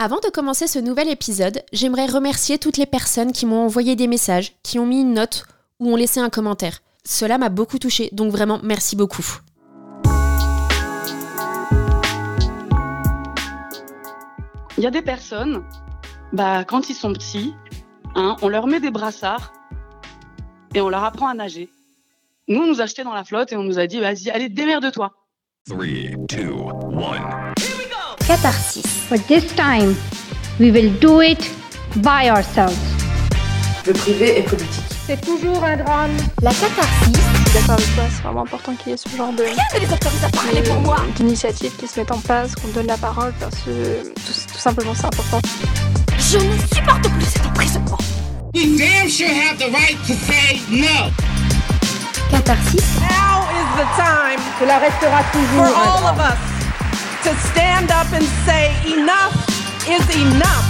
Avant de commencer ce nouvel épisode, j'aimerais remercier toutes les personnes qui m'ont envoyé des messages, qui ont mis une note ou ont laissé un commentaire. Cela m'a beaucoup touché, donc vraiment merci beaucoup. Il y a des personnes, bah, quand ils sont petits, hein, on leur met des brassards et on leur apprend à nager. Nous, on nous a acheté dans la flotte et on nous a dit, vas-y, allez, démerde-toi. 3, 2, 1. Catharsis. But this time, we will do it by ourselves. Le privé est politique. C'est toujours un drame. La catharsis. Je suis d'accord avec toi, c'est vraiment important qu'il y ait ce genre de. Rien ne les autorise à parler pour moi. D'initiatives qui se mettent en place, qu'on donne la parole, parce que tout, tout simplement c'est important. Je ne supporte plus cet emprisonnement. You damn sure have the right to say no. Catharsis. Now is the time Cela restera toujours for all of us to stand up and say enough is enough.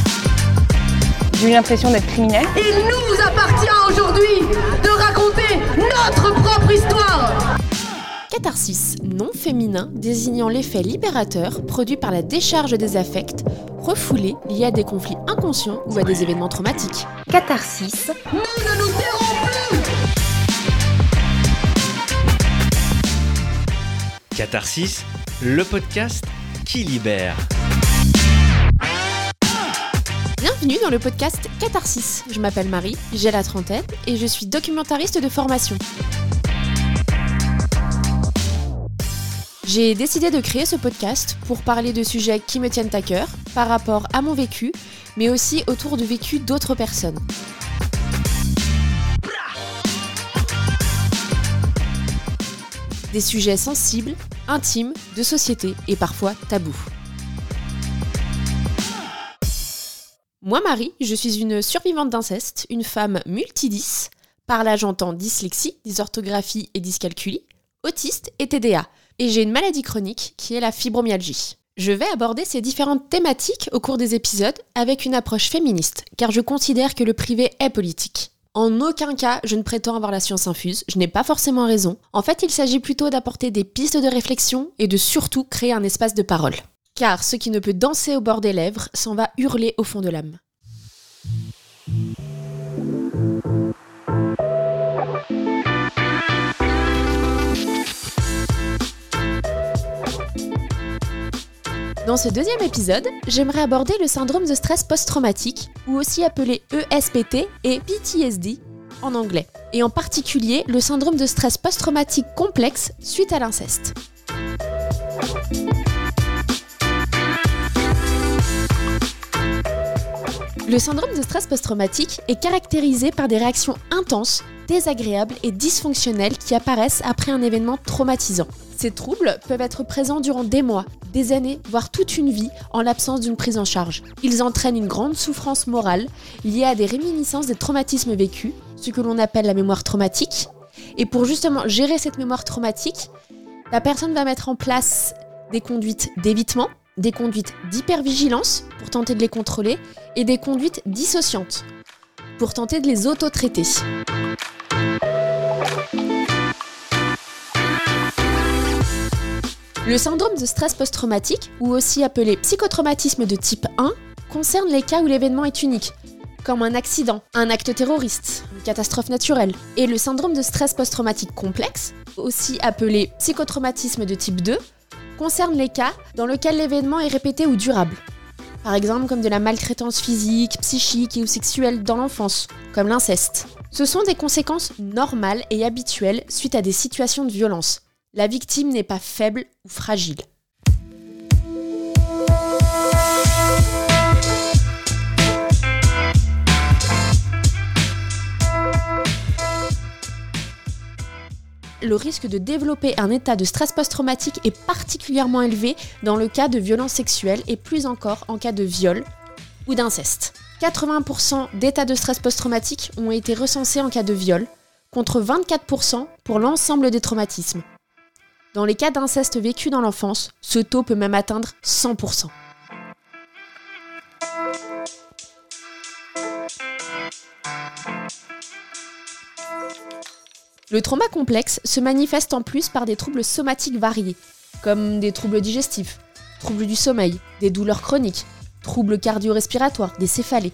J'ai eu l'impression d'être criminelle. Il nous appartient aujourd'hui de raconter notre propre histoire. Catharsis, nom féminin désignant l'effet libérateur produit par la décharge des affects refoulés liés à des conflits inconscients ou à des événements traumatiques. Catharsis. Nous ne nous tairons plus. Catharsis, le podcast qui libère. Bienvenue dans le podcast Catharsis. Je m'appelle Marie, j'ai la trentaine et je suis documentariste de formation. J'ai décidé de créer ce podcast pour parler de sujets qui me tiennent à cœur par rapport à mon vécu, mais aussi autour du vécu d'autres personnes. Sujets sensibles, intimes, de société et parfois tabous. Moi, Marie, je suis une survivante d'inceste, une femme multidis. Par là, j'entends dyslexie, dysorthographie et dyscalculie, autiste et TDA. Et j'ai une maladie chronique qui est la fibromyalgie. Je vais aborder ces différentes thématiques au cours des épisodes avec une approche féministe, car je considère que le privé est politique. En aucun cas, je ne prétends avoir la science infuse, je n'ai pas forcément raison. En fait, il s'agit plutôt d'apporter des pistes de réflexion et de surtout créer un espace de parole. Car ce qui ne peut danser au bord des lèvres s'en va hurler au fond de l'âme. Dans ce deuxième épisode, j'aimerais aborder le syndrome de stress post-traumatique, ou aussi appelé ESPT et PTSD en anglais, et en particulier le syndrome de stress post-traumatique complexe suite à l'inceste. Le syndrome de stress post-traumatique est caractérisé par des réactions intenses, désagréables et dysfonctionnelles qui apparaissent après un événement traumatisant. Ces troubles peuvent être présents durant des mois, des années, voire toute une vie en l'absence d'une prise en charge. Ils entraînent une grande souffrance morale liée à des réminiscences des traumatismes vécus, ce que l'on appelle la mémoire traumatique. Et pour justement gérer cette mémoire traumatique, la personne va mettre en place des conduites d'évitement, des conduites d'hypervigilance pour tenter de les contrôler et des conduites dissociantes pour tenter de les auto-traiter. Le syndrome de stress post-traumatique, ou aussi appelé psychotraumatisme de type 1, concerne les cas où l'événement est unique, comme un accident, un acte terroriste, une catastrophe naturelle. Et le syndrome de stress post-traumatique complexe, aussi appelé psychotraumatisme de type 2, concerne les cas dans lesquels l'événement est répété ou durable. Par exemple, comme de la maltraitance physique, psychique et ou sexuelle dans l'enfance, comme l'inceste. Ce sont des conséquences normales et habituelles suite à des situations de violence. La victime n'est pas faible ou fragile. Le risque de développer un état de stress post-traumatique est particulièrement élevé dans le cas de violences sexuelles et plus encore en cas de viol ou d'inceste. 80% d'états de stress post-traumatique ont été recensés en cas de viol, contre 24% pour l'ensemble des traumatismes. Dans les cas d'inceste vécu dans l'enfance, ce taux peut même atteindre 100%. Le trauma complexe se manifeste en plus par des troubles somatiques variés, comme des troubles digestifs, troubles du sommeil, des douleurs chroniques, troubles cardio-respiratoires, des céphalées.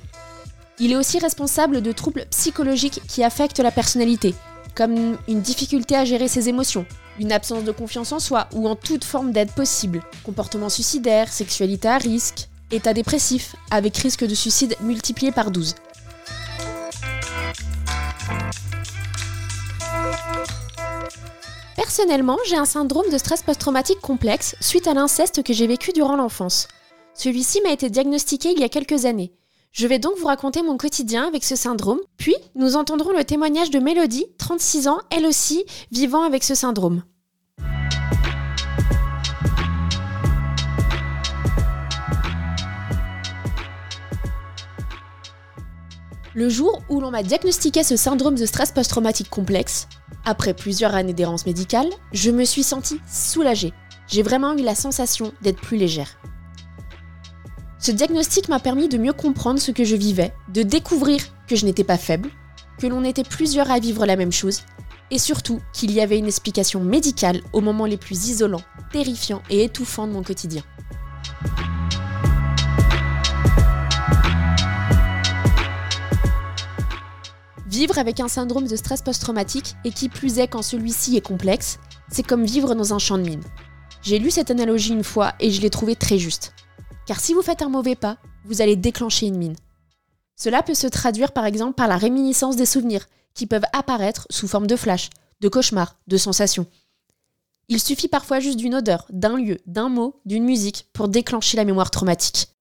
Il est aussi responsable de troubles psychologiques qui affectent la personnalité, comme une difficulté à gérer ses émotions, une absence de confiance en soi ou en toute forme d'aide possible, comportement suicidaire, sexualité à risque, état dépressif, avec risque de suicide multiplié par 12. Personnellement, j'ai un syndrome de stress post-traumatique complexe suite à l'inceste que j'ai vécu durant l'enfance. Celui-ci m'a été diagnostiqué il y a quelques années. Je vais donc vous raconter mon quotidien avec ce syndrome, puis nous entendrons le témoignage de Mélodie, 36 ans, elle aussi, vivant avec ce syndrome. Le jour où l'on m'a diagnostiqué ce syndrome de stress post-traumatique complexe, après plusieurs années d'errance médicale, je me suis sentie soulagée. J'ai vraiment eu la sensation d'être plus légère. Ce diagnostic m'a permis de mieux comprendre ce que je vivais, de découvrir que je n'étais pas faible, que l'on était plusieurs à vivre la même chose, et surtout qu'il y avait une explication médicale aux moments les plus isolants, terrifiants et étouffants de mon quotidien. Vivre avec un syndrome de stress post-traumatique, et qui plus est quand celui-ci est complexe, c'est comme vivre dans un champ de mine. J'ai lu cette analogie une fois et je l'ai trouvée très juste. Car si vous faites un mauvais pas, vous allez déclencher une mine. Cela peut se traduire par exemple par la réminiscence des souvenirs, qui peuvent apparaître sous forme de flash, de cauchemars, de sensations. Il suffit parfois juste d'une odeur, d'un lieu, d'un mot, d'une musique pour déclencher la mémoire traumatique.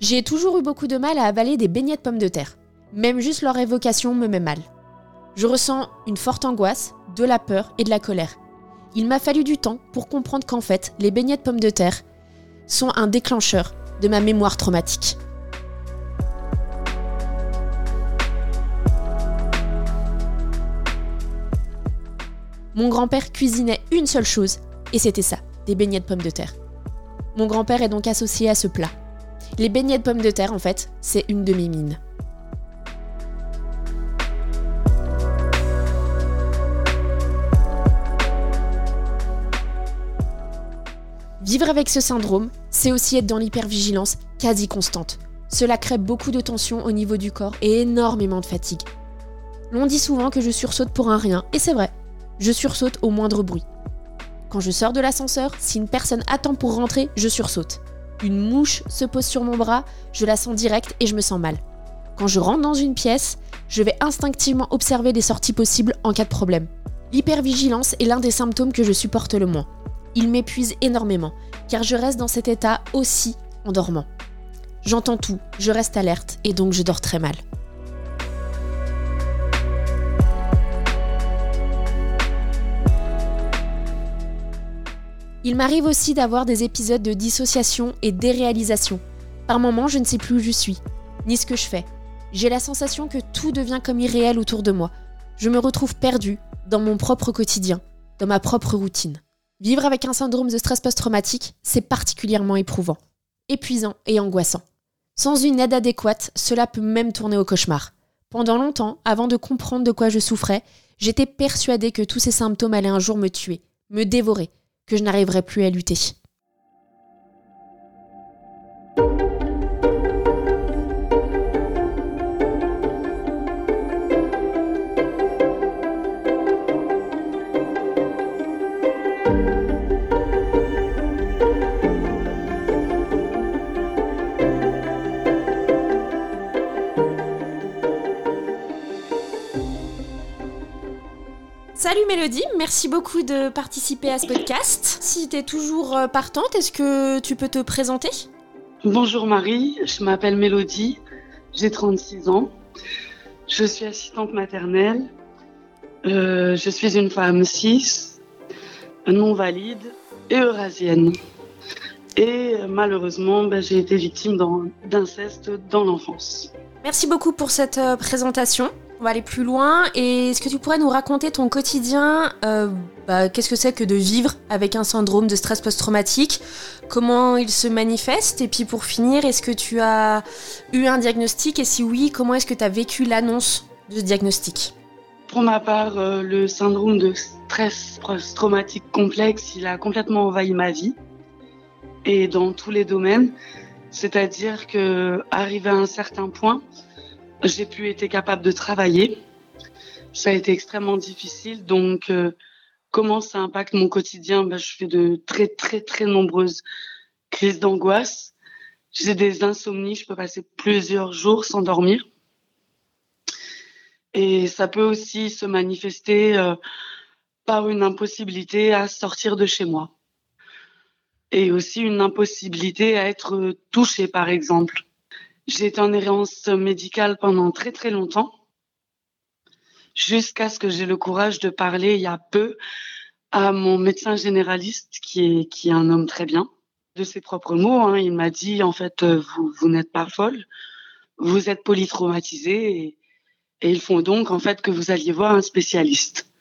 J'ai toujours eu beaucoup de mal à avaler des beignets de pommes de terre. Même juste leur évocation me met mal. Je ressens une forte angoisse, de la peur et de la colère. Il m'a fallu du temps pour comprendre qu'en fait, les beignets de pommes de terre sont un déclencheur de ma mémoire traumatique. Mon grand-père cuisinait une seule chose, et c'était ça, des beignets de pommes de terre. Mon grand-père est donc associé à ce plat. Les beignets de pommes de terre, en fait, c'est une de mes mines. Vivre avec ce syndrome, c'est aussi être dans l'hypervigilance quasi constante. Cela crée beaucoup de tension au niveau du corps et énormément de fatigue. L'on dit souvent que je sursaute pour un rien, et c'est vrai, je sursaute au moindre bruit. Quand je sors de l'ascenseur, si une personne attend pour rentrer, je sursaute. Une mouche se pose sur mon bras, je la sens direct et je me sens mal. Quand je rentre dans une pièce, je vais instinctivement observer les sorties possibles en cas de problème. L'hypervigilance est l'un des symptômes que je supporte le moins. Il m'épuise énormément, car je reste dans cet état aussi en dormant. J'entends tout, je reste alerte et donc je dors très mal. Il m'arrive aussi d'avoir des épisodes de dissociation et déréalisation. Par moments, je ne sais plus où je suis, ni ce que je fais. J'ai la sensation que tout devient comme irréel autour de moi. Je me retrouve perdue dans mon propre quotidien, dans ma propre routine. Vivre avec un syndrome de stress post-traumatique, c'est particulièrement éprouvant, épuisant et angoissant. Sans une aide adéquate, cela peut même tourner au cauchemar. Pendant longtemps, avant de comprendre de quoi je souffrais, j'étais persuadée que tous ces symptômes allaient un jour me tuer, me dévorer, que je n'arriverais plus à lutter. Salut Mélodie, merci beaucoup de participer à ce podcast. Si tu es toujours euh, partante, est-ce que tu peux te présenter? Bonjour Marie, je m'appelle Mélodie, j'ai 36 ans. Je suis assistante maternelle. Euh, je suis une femme cis, non valide et eurasienne. Et euh, malheureusement, ben, j'ai été victime d'inceste dans l'enfance. Merci beaucoup pour cette présentation. On va aller plus loin. Et est-ce que tu pourrais nous raconter ton quotidien euh, bah, Qu'est-ce que c'est que de vivre avec un syndrome de stress post-traumatique? Comment il se manifeste? Et puis pour finir, est-ce que tu as eu un diagnostic? Et si oui, comment est-ce que tu as vécu l'annonce de ce diagnostic? Pour ma part, euh, le syndrome de stress post-traumatique complexe, il a complètement envahi ma vie et dans tous les domaines. C'est-à-dire que, arrivé à un certain point, j'ai plus été capable de travailler. Ça a été extrêmement difficile. Donc, euh, comment ça impacte mon quotidien? Ben, Je fais de très, très, très nombreuses crises d'angoisse. J'ai des insomnies. Je peux passer plusieurs jours sans dormir. Et ça peut aussi se manifester euh, par une impossibilité à sortir de chez moi. Et aussi une impossibilité à être touchée, par exemple. J'ai été en errance médicale pendant très très longtemps, jusqu'à ce que j'ai le courage de parler il y a peu à mon médecin généraliste, qui est, qui est un homme très bien. De ses propres mots, hein, il m'a dit, en fait, vous, vous n'êtes pas folle, vous êtes polytraumatisée et et il faut donc en fait que vous alliez voir un spécialiste.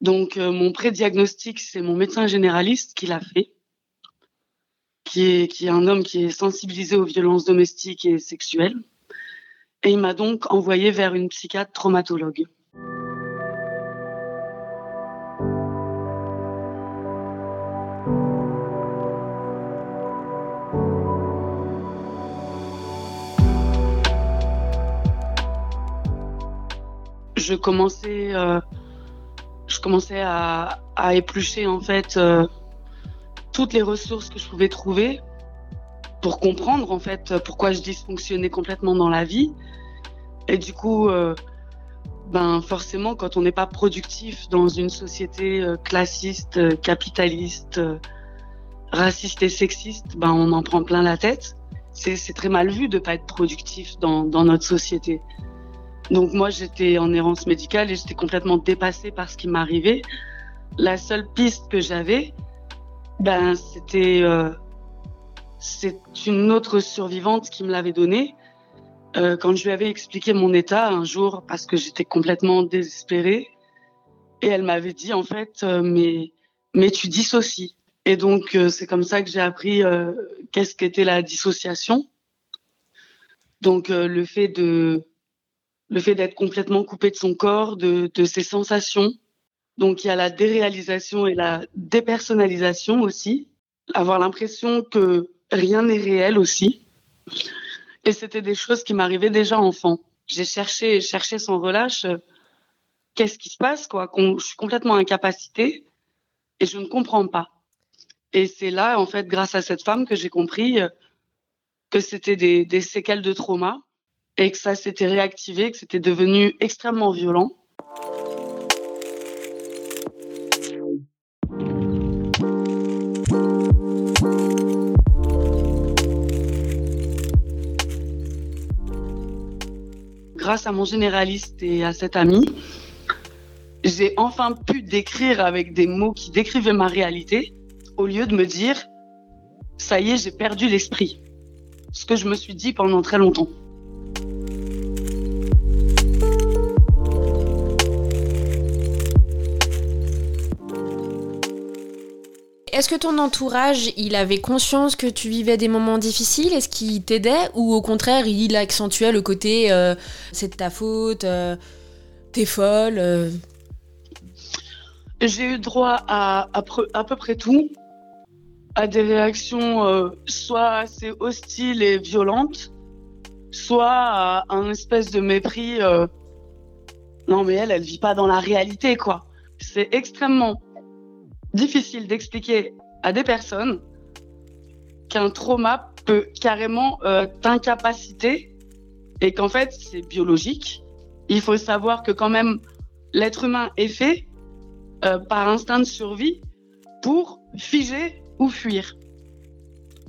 Donc euh, mon prédiagnostic, c'est mon médecin généraliste qui l'a fait, qui est, un homme qui est sensibilisé aux violences domestiques et sexuelles. Et il m'a donc envoyé vers une psychiatre traumatologue. je commençais, euh, je commençais à, à, éplucher en fait euh, toutes les ressources que je pouvais trouver pour comprendre en fait pourquoi je dysfonctionnais complètement dans la vie. Et du coup, euh, ben forcément, quand on n'est pas productif dans une société classiste, capitaliste, raciste et sexiste, ben on en prend plein la tête. C'est très mal vu de pas être productif dans, dans notre société. Donc moi, j'étais en errance médicale et j'étais complètement dépassée par ce qui m'arrivait. La seule piste que j'avais, ben c'était euh, c'est une autre survivante qui me l'avait donnée euh, quand je lui avais expliqué mon état un jour parce que j'étais complètement désespérée et elle m'avait dit en fait euh, mais mais tu dissocies et donc euh, c'est comme ça que j'ai appris euh, qu'est-ce qu'était la dissociation donc le fait de le fait d'être complètement coupé de son corps, de, de, ses sensations. Donc il y a la déréalisation et la dépersonnalisation aussi, avoir l'impression que rien n'est réel aussi. Et c'était des choses qui m'arrivaient déjà enfant. J'ai cherché, cherché sans relâche euh, qu'est-ce qui se passe quoi. Je suis complètement incapacitée et je ne comprends pas. Et c'est là en fait, grâce à cette femme, que j'ai compris euh, que c'était des, des séquelles de trauma et que ça s'était réactivé, que c'était devenu extrêmement violent. Grâce à mon généraliste et à cet ami, j'ai enfin pu décrire avec des mots qui décrivaient ma réalité, au lieu de me dire, ça y est, j'ai perdu l'esprit. Ce que je me suis dit pendant très longtemps. Est-ce que ton entourage, il avait conscience que tu vivais des moments difficiles? Est-ce qu'il t'aidait? Ou au contraire, il accentuait le côté euh, c'est de ta faute, euh, t'es folle euh... J'ai eu droit à, à, à, peu près tout, à des réactions soit assez hostiles et violentes, soit à un espèce de mépris. Non mais elle, elle vit pas dans la réalité quoi. C'est extrêmement difficile d'expliquer à des personnes qu'un trauma peut carrément euh, t'incapaciter et qu'en fait c'est biologique. Il faut savoir que quand même l'être humain est fait euh, par instinct de survie pour figer ou fuir.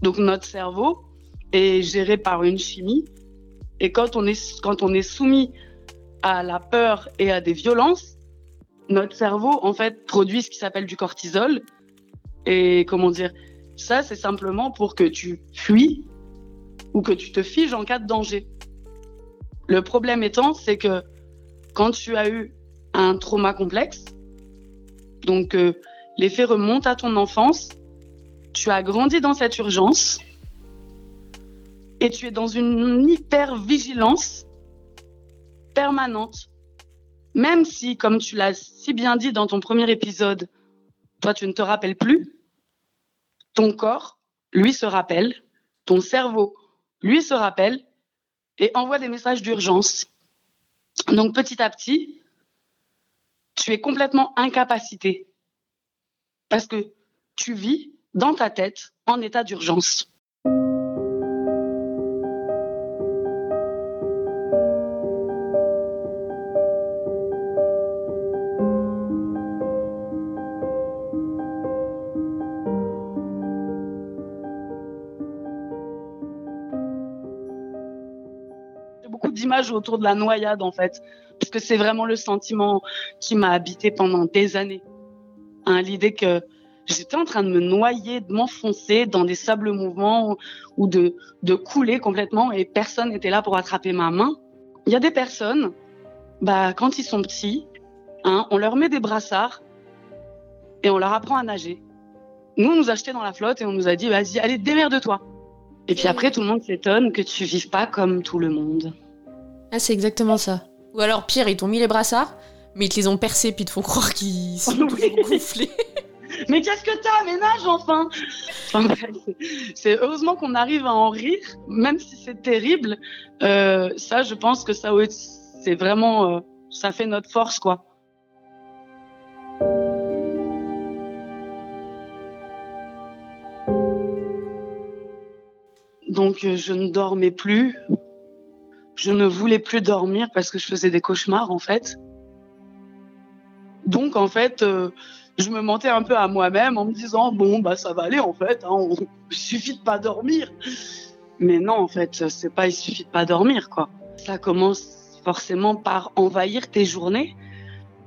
Donc notre cerveau est géré par une chimie et quand on est quand on est soumis à la peur et à des violences, notre cerveau, en fait, produit ce qui s'appelle du cortisol. Et comment dire, ça, c'est simplement pour que tu fuis ou que tu te figes en cas de danger. Le problème étant, c'est que quand tu as eu un trauma complexe, donc euh, l'effet remonte à ton enfance, tu as grandi dans cette urgence et tu es dans une hyper vigilance permanente même si, comme tu l'as si bien dit dans ton premier épisode, toi, tu ne te rappelles plus, ton corps, lui, se rappelle, ton cerveau, lui, se rappelle et envoie des messages d'urgence. Donc, petit à petit, tu es complètement incapacité parce que tu vis dans ta tête en état d'urgence. Autour de la noyade en fait, parce que c'est vraiment le sentiment qui m'a habité pendant des années. Hein, L'idée que j'étais en train de me noyer, de m'enfoncer dans des sables mouvants ou de, de couler complètement et personne n'était là pour attraper ma main. Il y a des personnes, bah, quand ils sont petits, hein, on leur met des brassards et on leur apprend à nager. Nous, on nous a acheté dans la flotte et on nous a dit, vas-y, allez, démerde-toi. Et puis après, tout le monde s'étonne que tu vives pas comme tout le monde. Ah, c'est exactement ça. Ou alors, pire, ils t'ont mis les brassards, mais ils te les ont percés puis ils te font croire qu'ils sont toujours gonflés. mais qu'est-ce que t'as Ménage, enfin, enfin C'est heureusement qu'on arrive à en rire, même si c'est terrible. Euh, ça, je pense que ça, c'est vraiment, euh, ça fait notre force, quoi. Donc, euh, je ne dormais plus. Je ne voulais plus dormir parce que je faisais des cauchemars, en fait. Donc, en fait, euh, je me mentais un peu à moi-même en me disant bon, bah, ça va aller, en fait. Hein, il suffit de pas dormir. Mais non, en fait, c'est pas il suffit de pas dormir, quoi. Ça commence forcément par envahir tes journées.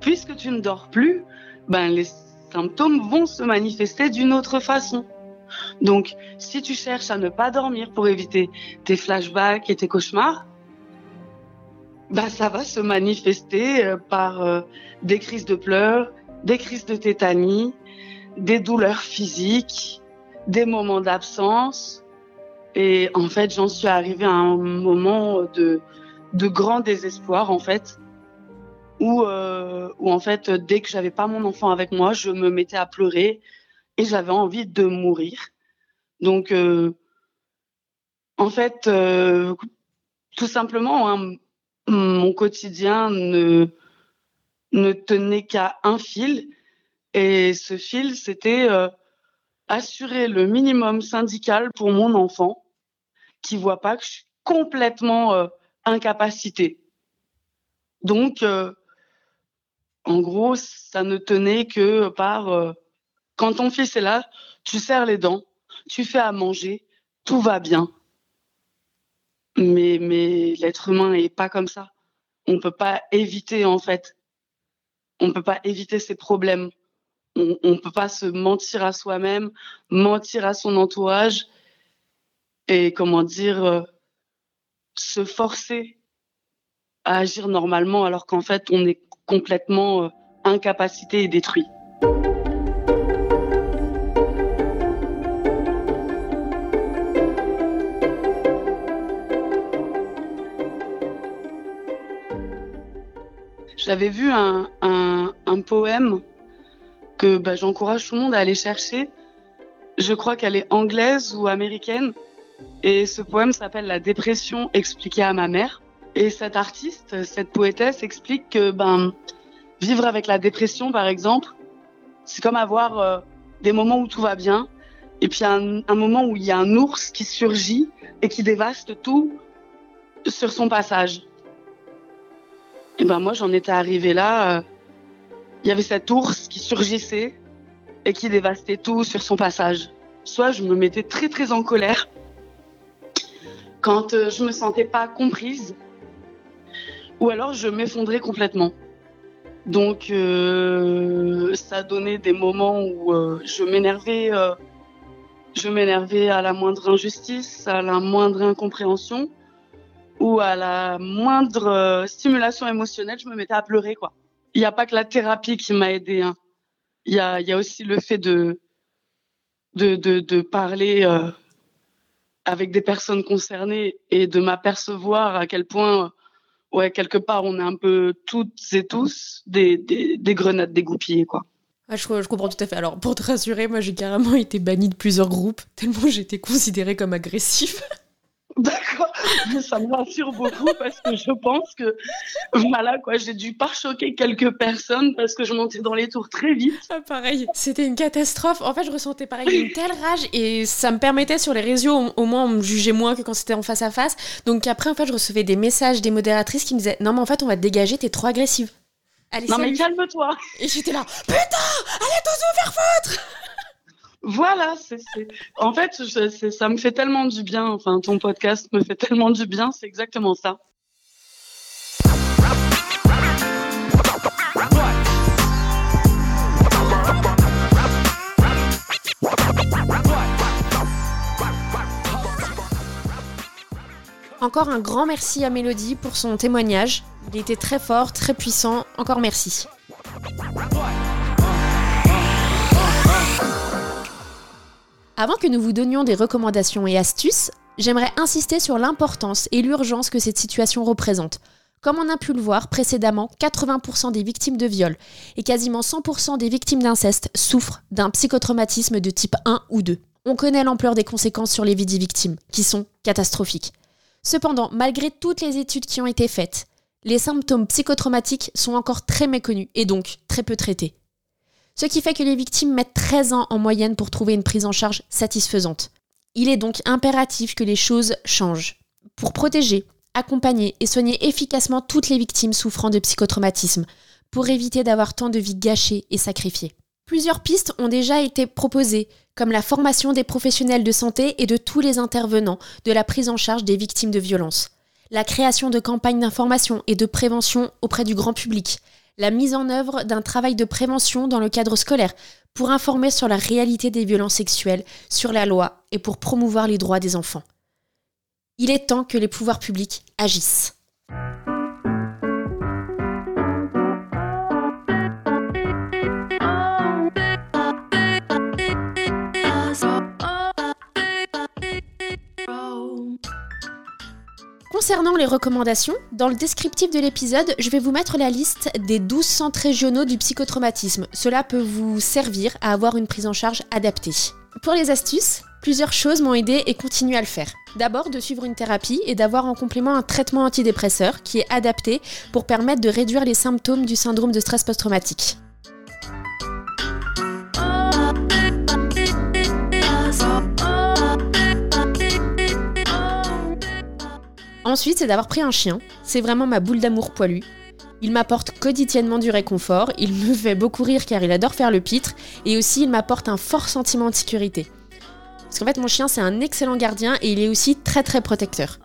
Puisque tu ne dors plus, ben, les symptômes vont se manifester d'une autre façon. Donc, si tu cherches à ne pas dormir pour éviter tes flashbacks et tes cauchemars, bah, ça va se manifester euh, par euh, des crises de pleurs, des crises de tétanie, des douleurs physiques, des moments d'absence. Et en fait, j'en suis arrivée à un moment de, de grand désespoir, en fait, où, euh, où en fait, dès que j'avais pas mon enfant avec moi, je me mettais à pleurer et j'avais envie de mourir. Donc, euh, en fait, euh, tout simplement, hein, mon quotidien ne, tenait qu'à un fil. Et ce fil, c'était euh, assurer le minimum syndical pour mon enfant, qui voit pas que je suis complètement euh, incapacité. Donc, euh, en gros, ça ne tenait que par euh, quand ton fils est là, tu serres les dents, tu fais à manger, tout va bien. Mais, mais l'être humain n'est pas comme ça. On peut pas éviter, en fait. On peut pas éviter ces problèmes. On, on peut pas se mentir à soi-même, mentir à son entourage et, comment dire, euh, se forcer à agir normalement alors qu'en fait, on est complètement euh, incapacité et détruit. J'avais vu un, un, poème que bah, j'encourage tout le monde à aller chercher. Je crois qu'elle est anglaise ou américaine. Et ce poème s'appelle La dépression expliquée à ma mère. Et cette artiste, cette poétesse explique que ben, vivre avec la dépression, par exemple, c'est comme avoir euh, des moments où tout va bien, et puis un moment où il y a un ours qui surgit et qui dévaste tout sur son passage. Et ben moi, j'en étais arrivée là. Euh, il y avait cet ours qui surgissait et qui dévastait tout sur son passage. Soit je me mettais très très en colère quand euh, je me sentais pas comprise, ou alors je m'effondrais complètement. Donc euh, ça donnait des moments où je m'énervais, je m'énervais à la moindre injustice, à la moindre incompréhension ou à la moindre euh, stimulation émotionnelle, je me mettais à pleurer quoi. Il n'y a pas que la thérapie qui m'a aidé. Hein. Il y a, aussi le fait de de, parler euh, avec des personnes concernées et de m'apercevoir à quel point ouais, quelque part, on est un peu toutes et tous des, des, des grenades dégoupillées, quoi. Ah, je, je, comprends tout à fait. Alors, pour te rassurer, moi, j'ai carrément été bannie de plusieurs groupes, tellement j'étais considérée comme agressive. D'accord, ça me rassure beaucoup parce que je pense que voilà quoi, j'ai dû pas choquer quelques personnes parce que je montais dans les tours très vite. Ah, pareil, c'était une catastrophe. En fait, je ressentais pareil une telle rage et ça me permettait sur les réseaux au moins on me jugeait moins que quand c'était en face à face. Donc après en fait, je recevais des messages des modératrices qui me disaient "Non mais en fait, on va te dégager, t'es trop agressive." Allez, non salut. mais calme-toi. Et j'étais là "Putain, allez tous vous faire foutre." Voilà, c'est, en fait, ça me fait tellement du bien. Enfin, ton podcast me fait tellement du bien. C'est exactement ça. Encore un grand merci à Mélodie pour son témoignage. Il était très fort, très puissant. Encore merci. Avant que nous vous donnions des recommandations et astuces, j'aimerais insister sur l'importance et l'urgence que cette situation représente. Comme on a pu le voir précédemment, 80% des victimes de viol et quasiment 100% des victimes d'inceste souffrent d'un psychotraumatisme de type 1 ou 2. On connaît l'ampleur des conséquences sur les vies des victimes, qui sont catastrophiques. Cependant, malgré toutes les études qui ont été faites, les symptômes psychotraumatiques sont encore très méconnus et donc très peu traités ce qui fait que les victimes mettent 13 ans en moyenne pour trouver une prise en charge satisfaisante. Il est donc impératif que les choses changent. Pour protéger, accompagner et soigner efficacement toutes les victimes souffrant de psychotraumatisme, pour éviter d'avoir tant de vies gâchées et sacrifiées. Plusieurs pistes ont déjà été proposées, comme la formation des professionnels de santé et de tous les intervenants de la prise en charge des victimes de violences, la création de campagnes d'information et de prévention auprès du grand public, la mise en œuvre d'un travail de prévention dans le cadre scolaire pour informer sur la réalité des violences sexuelles, sur la loi et pour promouvoir les droits des enfants. Il est temps que les pouvoirs publics agissent. Concernant les recommandations, dans le descriptif de l'épisode, je vais vous mettre la liste des 12 centres régionaux du psychotraumatisme. Cela peut vous servir à avoir une prise en charge adaptée. Pour les astuces, plusieurs choses m'ont aidé et continuent à le faire. D'abord, de suivre une thérapie et d'avoir en complément un traitement antidépresseur qui est adapté pour permettre de réduire les symptômes du syndrome de stress post-traumatique. Ensuite, c'est d'avoir pris un chien. C'est vraiment ma boule d'amour poilu. Il m'apporte quotidiennement du réconfort, il me fait beaucoup rire car il adore faire le pitre, et aussi il m'apporte un fort sentiment de sécurité. Parce qu'en fait, mon chien, c'est un excellent gardien et il est aussi très très protecteur.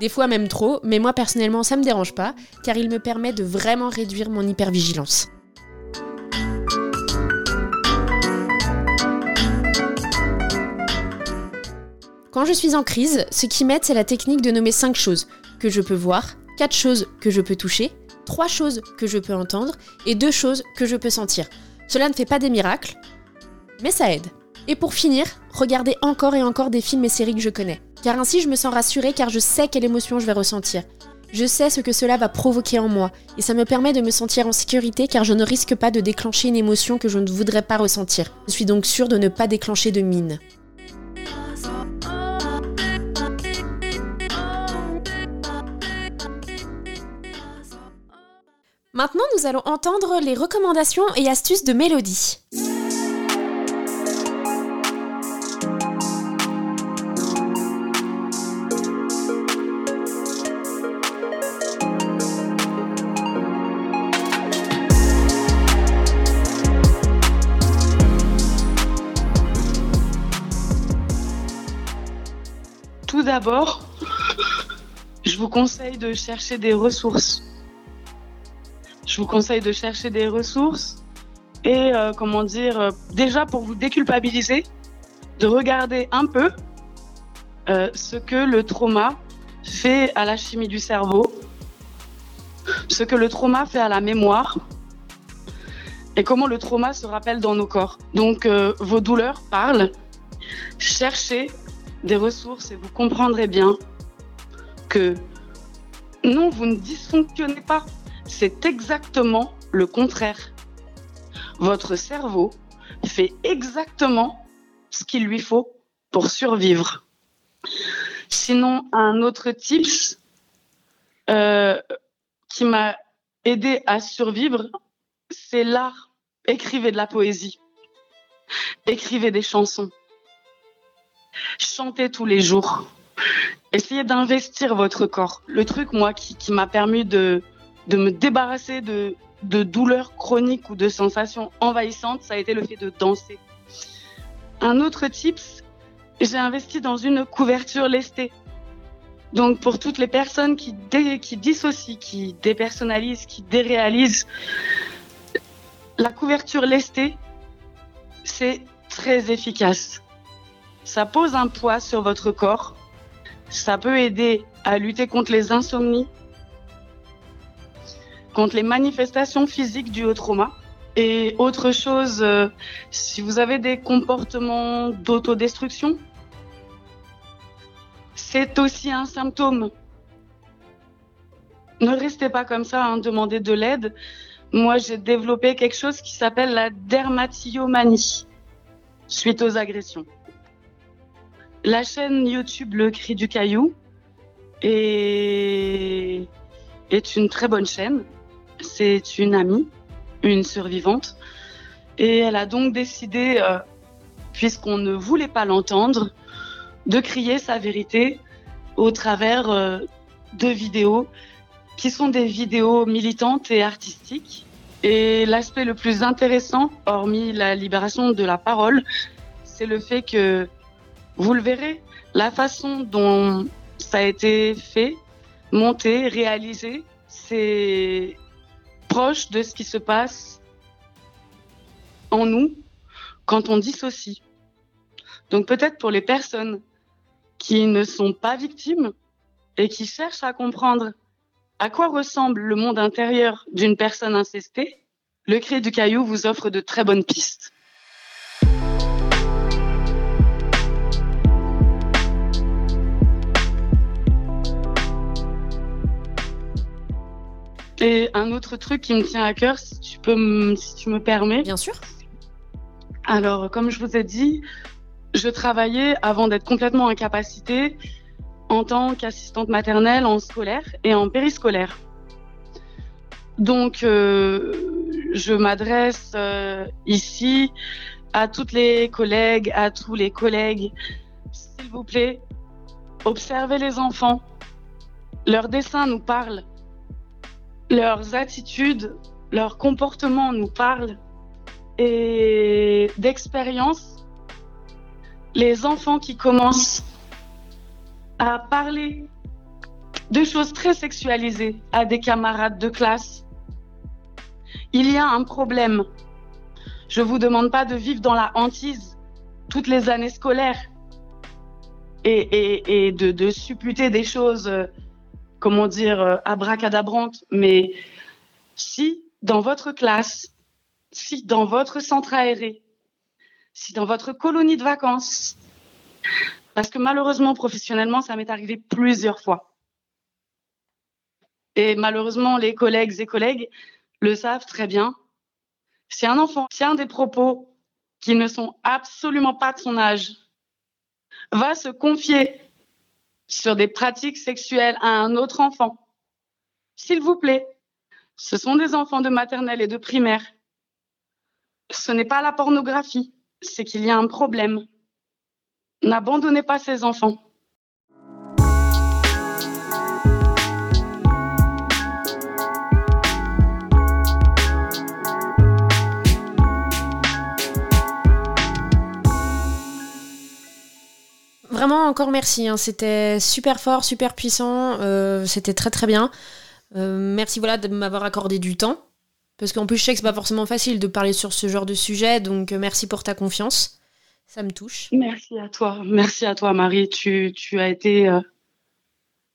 Des fois même trop, mais moi personnellement, ça me dérange pas, car il me permet de vraiment réduire mon hypervigilance. Quand je suis en crise, ce qui m'aide, c'est la technique de nommer 5 choses que je peux voir, 4 choses que je peux toucher, 3 choses que je peux entendre et 2 choses que je peux sentir. Cela ne fait pas des miracles, mais ça aide. Et pour finir, regardez encore et encore des films et séries que je connais. Car ainsi je me sens rassurée car je sais quelle émotion je vais ressentir. Je sais ce que cela va provoquer en moi, et ça me permet de me sentir en sécurité car je ne risque pas de déclencher une émotion que je ne voudrais pas ressentir. Je suis donc sûre de ne pas déclencher de mine. Maintenant, nous allons entendre les recommandations et astuces de Mélodie. Tout d'abord, je vous conseille de chercher des ressources je vous conseille de chercher des ressources et, euh, comment dire, euh, déjà pour vous déculpabiliser, de regarder un peu euh, ce que le trauma fait à la chimie du cerveau, ce que le trauma fait à la mémoire et comment le trauma se rappelle dans nos corps. Donc, vos douleurs parlent. Cherchez des ressources et vous comprendrez bien que Non, vous ne dysfonctionnez pas. C'est exactement le contraire. Votre cerveau fait exactement ce qu'il lui faut pour survivre. Sinon, un autre tips euh, qui m'a aidé à survivre, c'est l'art. Écrivez de la poésie. Écrivez des chansons. Chantez tous les jours. Essayez d'investir votre corps. Le truc, moi, qui, qui m'a permis de, de me débarrasser de, de douleurs chroniques ou de sensations envahissantes, ça a été le fait de danser. Un autre tips, j'ai investi dans une couverture lestée. Donc pour toutes les personnes qui, dé, qui dissocient, qui dépersonnalisent, qui déréalisent, la couverture lestée, c'est très efficace. Ça pose un poids sur votre corps. Ça peut aider à lutter contre les insomnies, contre les manifestations physiques dues au trauma. Et autre chose, euh, si vous avez des comportements d'autodestruction, c'est aussi un symptôme. Ne restez pas comme ça, hein, demandez de l'aide. Moi, j'ai développé quelque chose qui s'appelle la dermatillomanie suite aux agressions. La chaîne YouTube Le Cri du Caillou est une très bonne chaîne. C'est une amie, une survivante. Et elle a donc décidé, euh, puisqu'on ne voulait pas l'entendre, de crier sa vérité au travers euh, de vidéos qui sont des vidéos militantes et artistiques. Et l'aspect le plus intéressant, hormis la libération de la parole, c'est le fait que, vous le verrez, la façon dont ça a été fait, monté, réalisé, c'est proche de ce qui se passe en nous quand on dissocie. Donc peut-être pour les personnes qui ne sont pas victimes et qui cherchent à comprendre à quoi ressemble le monde intérieur d'une personne incestée, le cri du caillou vous offre de très bonnes pistes. Et un autre truc qui me tient à cœur, si tu peux, me, si tu me permets. Bien sûr. Alors, comme je vous ai dit, je travaillais avant d'être complètement incapacitée en tant qu'assistante maternelle en scolaire et en périscolaire. Donc, euh, je m'adresse euh, ici à toutes les collègues, à tous les collègues. S'il vous plaît, observez les enfants. Leurs dessins nous parlent. Leurs attitudes, leurs comportements nous parlent. Et d'expérience, les enfants qui commencent à parler de choses très sexualisées à des camarades de classe, il y a un problème. Je vous demande pas de vivre dans la hantise toutes les années scolaires et, et, et de, de, supputer des choses, euh, comment dire, euh, abracadabrantes. Mais si dans votre classe, si dans votre centre aéré, si dans votre colonie de vacances, parce que malheureusement, professionnellement, ça m'est arrivé plusieurs fois. Et malheureusement, les collègues et collègues le savent très bien. Si un enfant tient des propos qui ne sont absolument pas de son âge, va se confier sur des pratiques sexuelles à un autre enfant, s'il vous plaît, ce sont des enfants de maternelle et de primaire. Ce n'est pas la pornographie, c'est qu'il y a un problème. N'abandonnez pas ces enfants. Vraiment encore merci, hein. c'était super fort, super puissant, euh, c'était très très bien. Euh, merci voilà de m'avoir accordé du temps. Parce qu'en plus je sais que c'est pas forcément facile de parler sur ce genre de sujet, donc euh, merci pour ta confiance. Ça me touche. Merci à toi, merci à toi Marie. Tu, tu as été euh,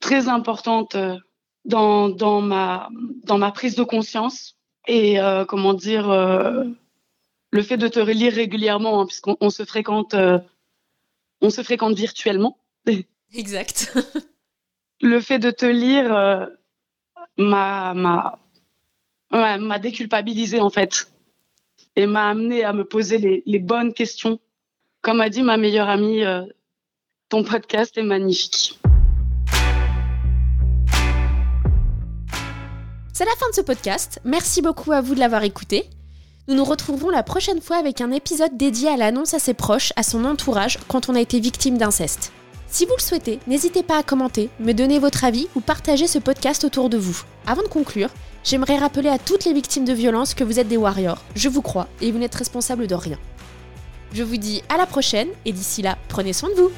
très importante euh, dans, dans, ma, dans ma prise de conscience. Et euh, comment dire, le fait de te relire régulièrement, hein, puisqu'on on se fréquente, on se fréquente virtuellement. Exact. le fait de te lire m'a m'a ouais, m'a déculpabilisé en fait et m'a amené à me poser les, les bonnes questions. Comme a dit ma meilleure amie, euh, ton podcast est magnifique. C'est la fin de ce podcast. Merci beaucoup à vous de l'avoir écouté. Nous nous retrouverons la prochaine fois avec un épisode dédié à l'annonce à ses proches, à son entourage, quand on a été victime d'inceste. Si vous le souhaitez, n'hésitez pas à commenter, me donner votre avis ou partager ce podcast autour de vous. Avant de conclure, j'aimerais rappeler à toutes les victimes de violences que vous êtes des warriors. Je vous crois et vous n'êtes responsable de rien. Je vous dis à la prochaine et d'ici là, prenez soin de vous.